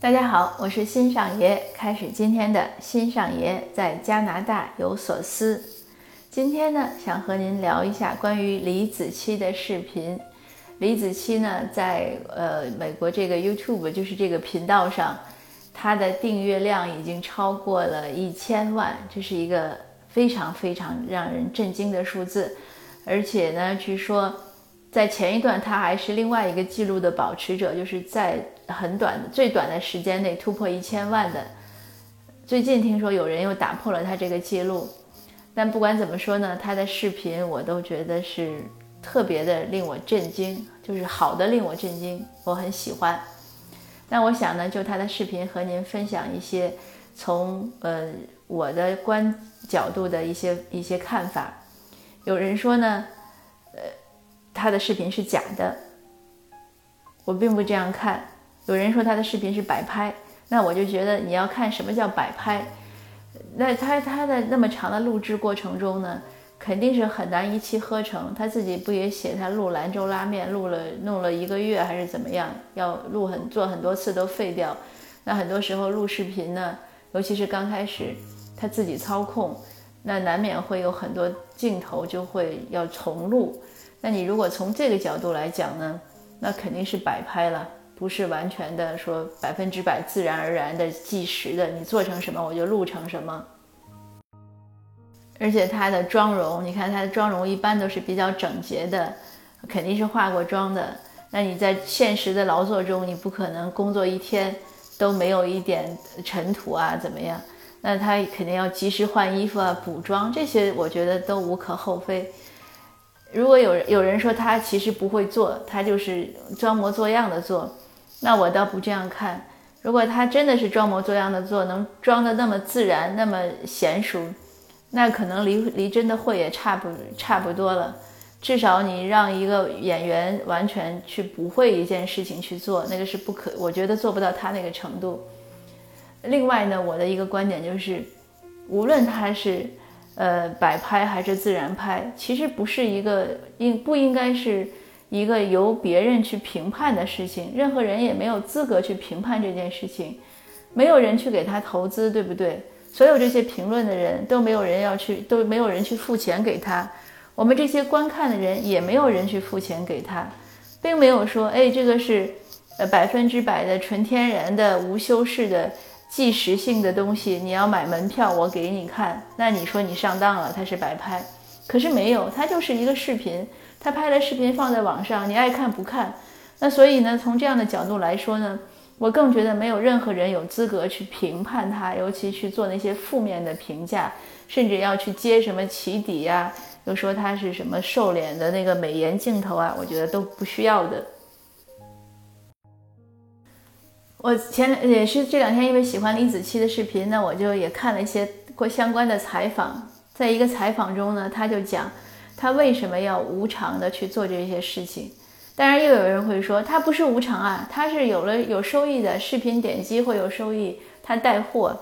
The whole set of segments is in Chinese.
大家好，我是新上爷，开始今天的新上爷在加拿大有所思。今天呢，想和您聊一下关于李子柒的视频。李子柒呢，在呃美国这个 YouTube 就是这个频道上，他的订阅量已经超过了一千万，这是一个非常非常让人震惊的数字。而且呢，据说。在前一段，他还是另外一个记录的保持者，就是在很短、最短的时间内突破一千万的。最近听说有人又打破了他这个记录，但不管怎么说呢，他的视频我都觉得是特别的令我震惊，就是好的令我震惊，我很喜欢。那我想呢，就他的视频和您分享一些从呃我的观角度的一些一些看法。有人说呢，他的视频是假的，我并不这样看。有人说他的视频是摆拍，那我就觉得你要看什么叫摆拍。那他他的那么长的录制过程中呢，肯定是很难一气呵成。他自己不也写他录兰州拉面录了弄了一个月还是怎么样？要录很做很多次都废掉。那很多时候录视频呢，尤其是刚开始他自己操控，那难免会有很多镜头就会要重录。那你如果从这个角度来讲呢，那肯定是摆拍了，不是完全的说百分之百自然而然的计时的。你做成什么我就录成什么。而且他的妆容，你看他的妆容一般都是比较整洁的，肯定是化过妆的。那你在现实的劳作中，你不可能工作一天都没有一点尘土啊，怎么样？那他肯定要及时换衣服啊、补妆，这些我觉得都无可厚非。如果有人有人说他其实不会做，他就是装模作样的做，那我倒不这样看。如果他真的是装模作样的做，能装的那么自然、那么娴熟，那可能离离真的会也差不差不多了。至少你让一个演员完全去不会一件事情去做，那个是不可，我觉得做不到他那个程度。另外呢，我的一个观点就是，无论他是。呃，摆拍还是自然拍，其实不是一个应不应该是一个由别人去评判的事情，任何人也没有资格去评判这件事情，没有人去给他投资，对不对？所有这些评论的人都没有人要去，都没有人去付钱给他，我们这些观看的人也没有人去付钱给他，并没有说，哎，这个是呃百分之百的纯天然的无修饰的。即时性的东西，你要买门票，我给你看，那你说你上当了，它是白拍。可是没有，它就是一个视频，他拍了视频放在网上，你爱看不看。那所以呢，从这样的角度来说呢，我更觉得没有任何人有资格去评判他，尤其去做那些负面的评价，甚至要去揭什么起底呀，又说他是什么瘦脸的那个美颜镜头啊，我觉得都不需要的。我前也是这两天，因为喜欢李子柒的视频，那我就也看了一些过相关的采访。在一个采访中呢，他就讲他为什么要无偿的去做这些事情。当然，又有人会说他不是无偿啊，他是有了有收益的，视频点击会有收益，他带货，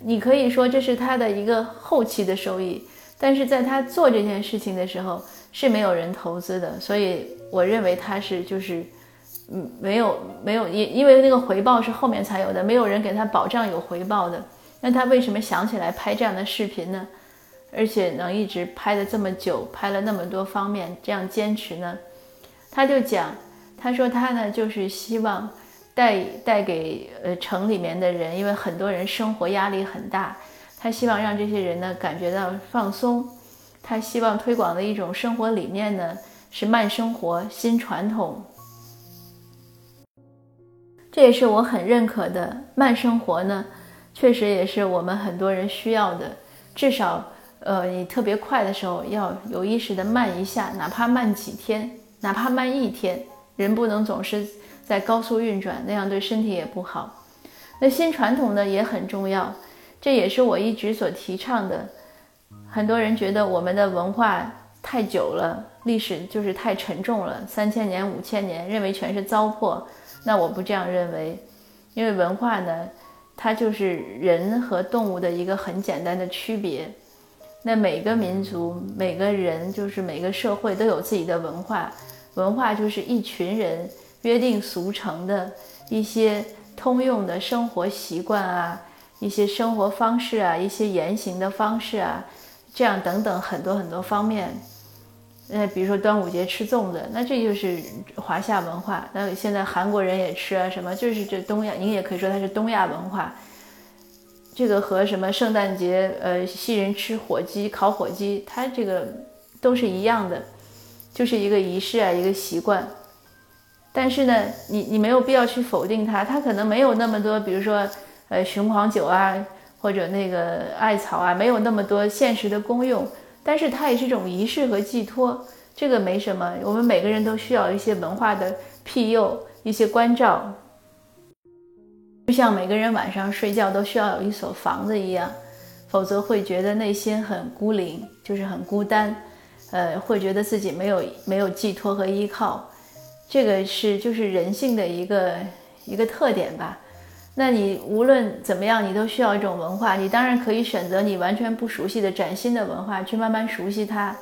你可以说这是他的一个后期的收益。但是在他做这件事情的时候是没有人投资的，所以我认为他是就是。嗯，没有没有，因因为那个回报是后面才有的，没有人给他保障有回报的。那他为什么想起来拍这样的视频呢？而且能一直拍的这么久，拍了那么多方面，这样坚持呢？他就讲，他说他呢就是希望带带给呃城里面的人，因为很多人生活压力很大，他希望让这些人呢感觉到放松。他希望推广的一种生活理念呢是慢生活、新传统。这也是我很认可的慢生活呢，确实也是我们很多人需要的。至少，呃，你特别快的时候要有意识的慢一下，哪怕慢几天，哪怕慢一天。人不能总是在高速运转，那样对身体也不好。那新传统呢也很重要，这也是我一直所提倡的。很多人觉得我们的文化太久了，历史就是太沉重了，三千年、五千年，认为全是糟粕。那我不这样认为，因为文化呢，它就是人和动物的一个很简单的区别。那每个民族、每个人，就是每个社会都有自己的文化。文化就是一群人约定俗成的一些通用的生活习惯啊，一些生活方式啊，一些言行的方式啊，这样等等很多很多方面。呃，比如说端午节吃粽子，那这就是华夏文化。那现在韩国人也吃啊，什么就是这东亚，你也可以说它是东亚文化。这个和什么圣诞节，呃，西人吃火鸡、烤火鸡，它这个都是一样的，就是一个仪式啊，一个习惯。但是呢，你你没有必要去否定它，它可能没有那么多，比如说，呃，雄黄酒啊，或者那个艾草啊，没有那么多现实的功用。但是它也是一种仪式和寄托，这个没什么。我们每个人都需要一些文化的庇佑，一些关照，就像每个人晚上睡觉都需要有一所房子一样，否则会觉得内心很孤零，就是很孤单，呃，会觉得自己没有没有寄托和依靠。这个是就是人性的一个一个特点吧。那你无论怎么样，你都需要一种文化。你当然可以选择你完全不熟悉的崭新的文化，去慢慢熟悉它。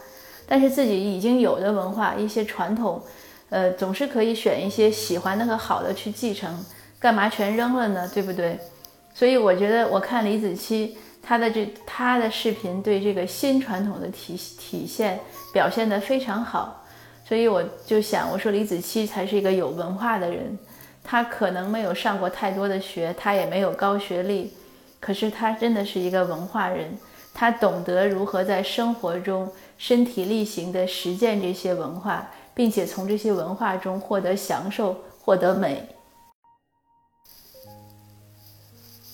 但是自己已经有的文化，一些传统，呃，总是可以选一些喜欢的和好的去继承。干嘛全扔了呢？对不对？所以我觉得，我看李子柒他的这他的视频，对这个新传统的体体现表现得非常好。所以我就想，我说李子柒才是一个有文化的人。他可能没有上过太多的学，他也没有高学历，可是他真的是一个文化人，他懂得如何在生活中身体力行地实践这些文化，并且从这些文化中获得享受、获得美。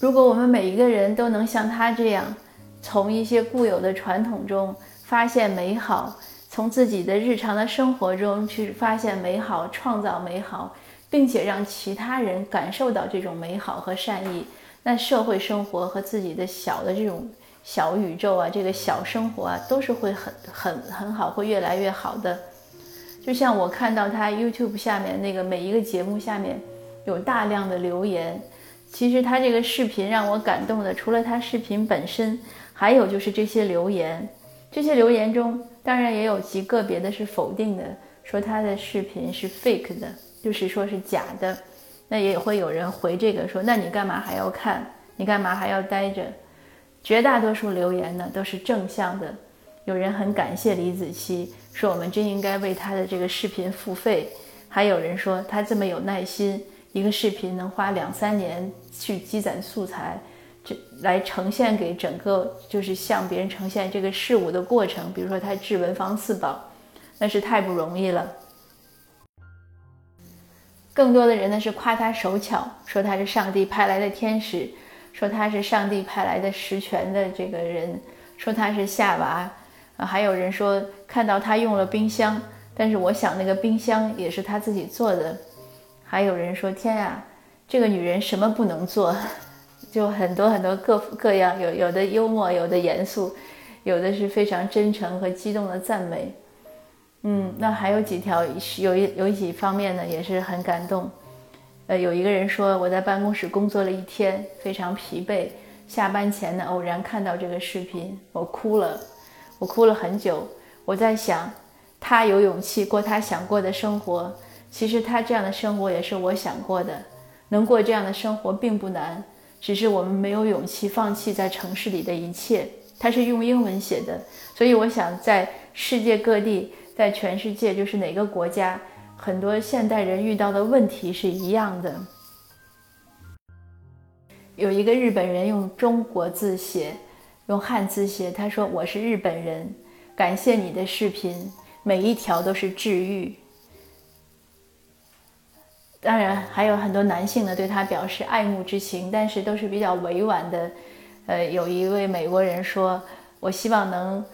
如果我们每一个人都能像他这样，从一些固有的传统中发现美好，从自己的日常的生活中去发现美好，创造美好。并且让其他人感受到这种美好和善意，那社会生活和自己的小的这种小宇宙啊，这个小生活啊，都是会很很很好，会越来越好的。就像我看到他 YouTube 下面那个每一个节目下面有大量的留言，其实他这个视频让我感动的，除了他视频本身，还有就是这些留言。这些留言中，当然也有极个别的是否定的，说他的视频是 fake 的。就是说是假的，那也会有人回这个说，那你干嘛还要看？你干嘛还要待着？绝大多数留言呢都是正向的，有人很感谢李子柒，说我们真应该为他的这个视频付费。还有人说他这么有耐心，一个视频能花两三年去积攒素材，这来呈现给整个，就是向别人呈现这个事物的过程。比如说他治文房四宝，那是太不容易了。更多的人呢是夸他手巧，说他是上帝派来的天使，说他是上帝派来的实权的这个人，说他是夏娃，还有人说看到他用了冰箱，但是我想那个冰箱也是他自己做的，还有人说天呀，这个女人什么不能做，就很多很多各各样，有有的幽默，有的严肃，有的是非常真诚和激动的赞美。嗯，那还有几条，有一有几方面呢，也是很感动。呃，有一个人说，我在办公室工作了一天，非常疲惫，下班前呢，偶然看到这个视频，我哭了，我哭了很久。我在想，他有勇气过他想过的生活，其实他这样的生活也是我想过的。能过这样的生活并不难，只是我们没有勇气放弃在城市里的一切。他是用英文写的，所以我想在世界各地。在全世界，就是哪个国家，很多现代人遇到的问题是一样的。有一个日本人用中国字写，用汉字写，他说：“我是日本人，感谢你的视频，每一条都是治愈。”当然，还有很多男性呢对他表示爱慕之情，但是都是比较委婉的。呃，有一位美国人说：“我希望能。”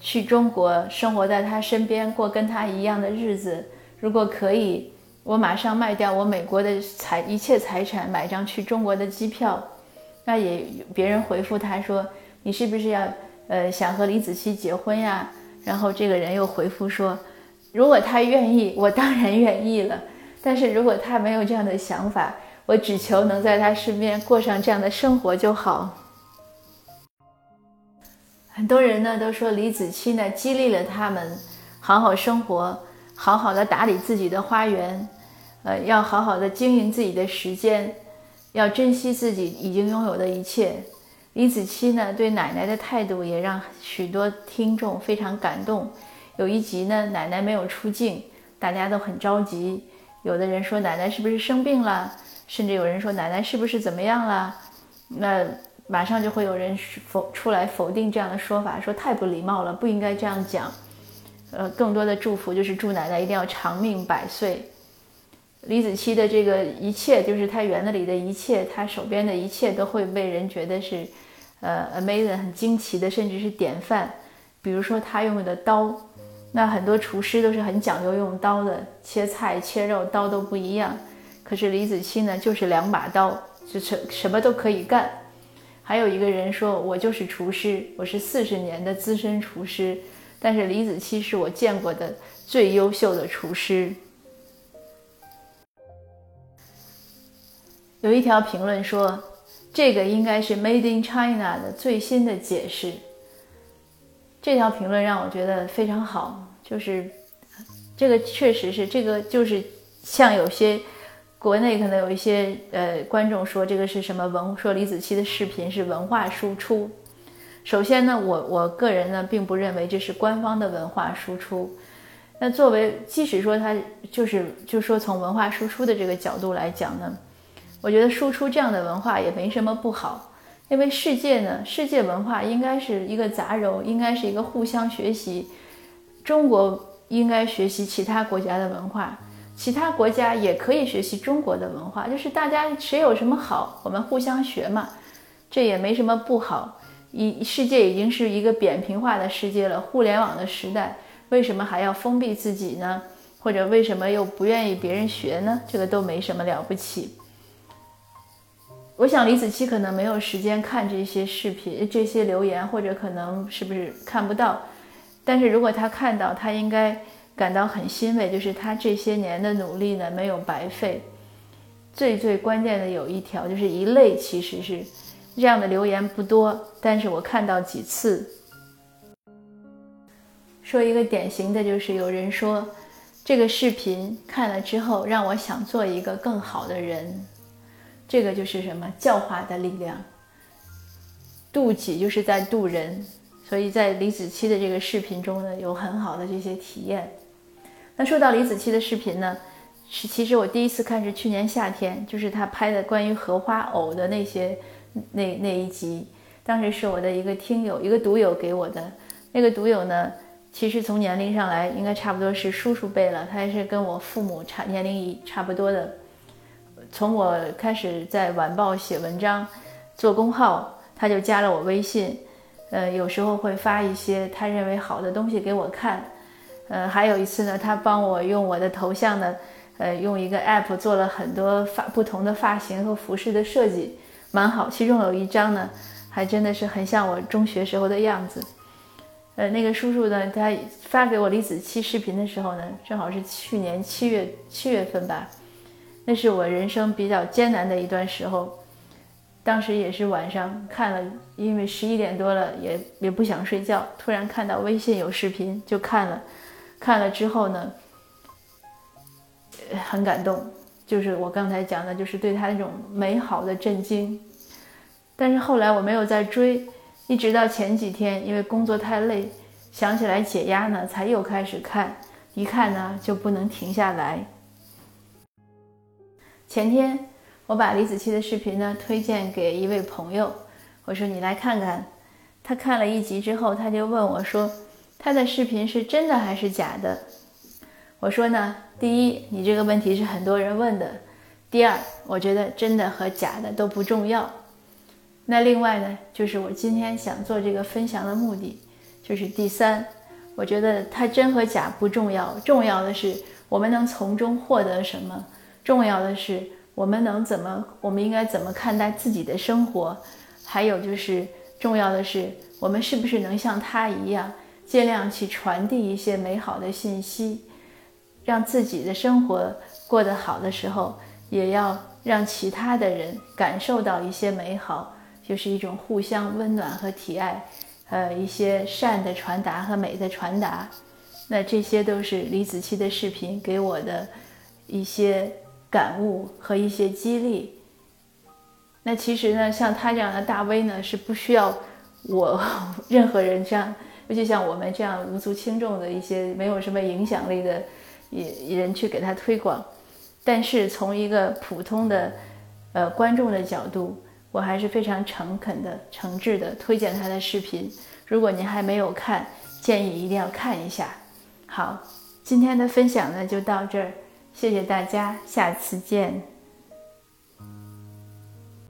去中国生活在他身边，过跟他一样的日子。如果可以，我马上卖掉我美国的财一切财产，买张去中国的机票。那也别人回复他说：“你是不是要呃想和李子柒结婚呀？”然后这个人又回复说：“如果他愿意，我当然愿意了。但是如果他没有这样的想法，我只求能在他身边过上这样的生活就好。”很多人呢都说李子柒呢激励了他们好好生活，好好的打理自己的花园，呃，要好好的经营自己的时间，要珍惜自己已经拥有的一切。李子柒呢，对奶奶的态度也让许多听众非常感动。有一集呢，奶奶没有出镜，大家都很着急。有的人说奶奶是不是生病了，甚至有人说奶奶是不是怎么样了？那马上就会有人否出来否定这样的说法，说太不礼貌了，不应该这样讲。呃，更多的祝福就是祝奶奶一定要长命百岁。李子柒的这个一切，就是他园子里的一切，他手边的一切，都会被人觉得是。呃，amazing，很惊奇的，甚至是典范。比如说他用的刀，那很多厨师都是很讲究用刀的，切菜、切肉刀都不一样。可是李子柒呢，就是两把刀，就是什么都可以干。还有一个人说，我就是厨师，我是四十年的资深厨师，但是李子柒是我见过的最优秀的厨师。有一条评论说。这个应该是 Made in China 的最新的解释。这条评论让我觉得非常好，就是这个确实是这个，就是像有些国内可能有一些呃观众说这个是什么文，说李子柒的视频是文化输出。首先呢，我我个人呢并不认为这是官方的文化输出。那作为即使说它就是就说从文化输出的这个角度来讲呢。我觉得输出这样的文化也没什么不好，因为世界呢，世界文化应该是一个杂糅，应该是一个互相学习。中国应该学习其他国家的文化，其他国家也可以学习中国的文化，就是大家谁有什么好，我们互相学嘛，这也没什么不好。一世界已经是一个扁平化的世界了，互联网的时代，为什么还要封闭自己呢？或者为什么又不愿意别人学呢？这个都没什么了不起。我想李子柒可能没有时间看这些视频、这些留言，或者可能是不是看不到。但是如果他看到，他应该感到很欣慰，就是他这些年的努力呢没有白费。最最关键的有一条，就是一类其实是这样的留言不多，但是我看到几次。说一个典型的就是有人说，这个视频看了之后让我想做一个更好的人。这个就是什么教化的力量，渡己就是在渡人，所以在李子柒的这个视频中呢，有很好的这些体验。那说到李子柒的视频呢，是其实我第一次看是去年夏天，就是他拍的关于荷花藕的那些那那一集，当时是我的一个听友一个读友给我的，那个读友呢，其实从年龄上来应该差不多是叔叔辈了，他也是跟我父母差年龄一差不多的。从我开始在晚报写文章、做公号，他就加了我微信，呃，有时候会发一些他认为好的东西给我看，呃，还有一次呢，他帮我用我的头像呢，呃，用一个 app 做了很多发不同的发型和服饰的设计，蛮好。其中有一张呢，还真的是很像我中学时候的样子。呃，那个叔叔呢，他发给我李子柒视频的时候呢，正好是去年七月七月份吧。那是我人生比较艰难的一段时候，当时也是晚上看了，因为十一点多了，也也不想睡觉，突然看到微信有视频，就看了，看了之后呢，很感动，就是我刚才讲的，就是对他那种美好的震惊。但是后来我没有再追，一直到前几天，因为工作太累，想起来解压呢，才又开始看，一看呢就不能停下来。前天我把李子柒的视频呢推荐给一位朋友，我说你来看看。他看了一集之后，他就问我说：“他的视频是真的还是假的？”我说呢，第一，你这个问题是很多人问的；第二，我觉得真的和假的都不重要。那另外呢，就是我今天想做这个分享的目的，就是第三，我觉得它真和假不重要，重要的是我们能从中获得什么。重要的是，我们能怎么？我们应该怎么看待自己的生活？还有就是，重要的是，我们是不是能像他一样，尽量去传递一些美好的信息，让自己的生活过得好的时候，也要让其他的人感受到一些美好，就是一种互相温暖和体爱，呃，一些善的传达和美的传达。那这些都是李子柒的视频给我的一些。感悟和一些激励，那其实呢，像他这样的大 V 呢，是不需要我 任何人这样，尤其像我们这样无足轻重的一些没有什么影响力的人去给他推广。但是从一个普通的呃观众的角度，我还是非常诚恳的、诚挚的推荐他的视频。如果您还没有看，建议一定要看一下。好，今天的分享呢就到这儿，谢谢大家，下次见。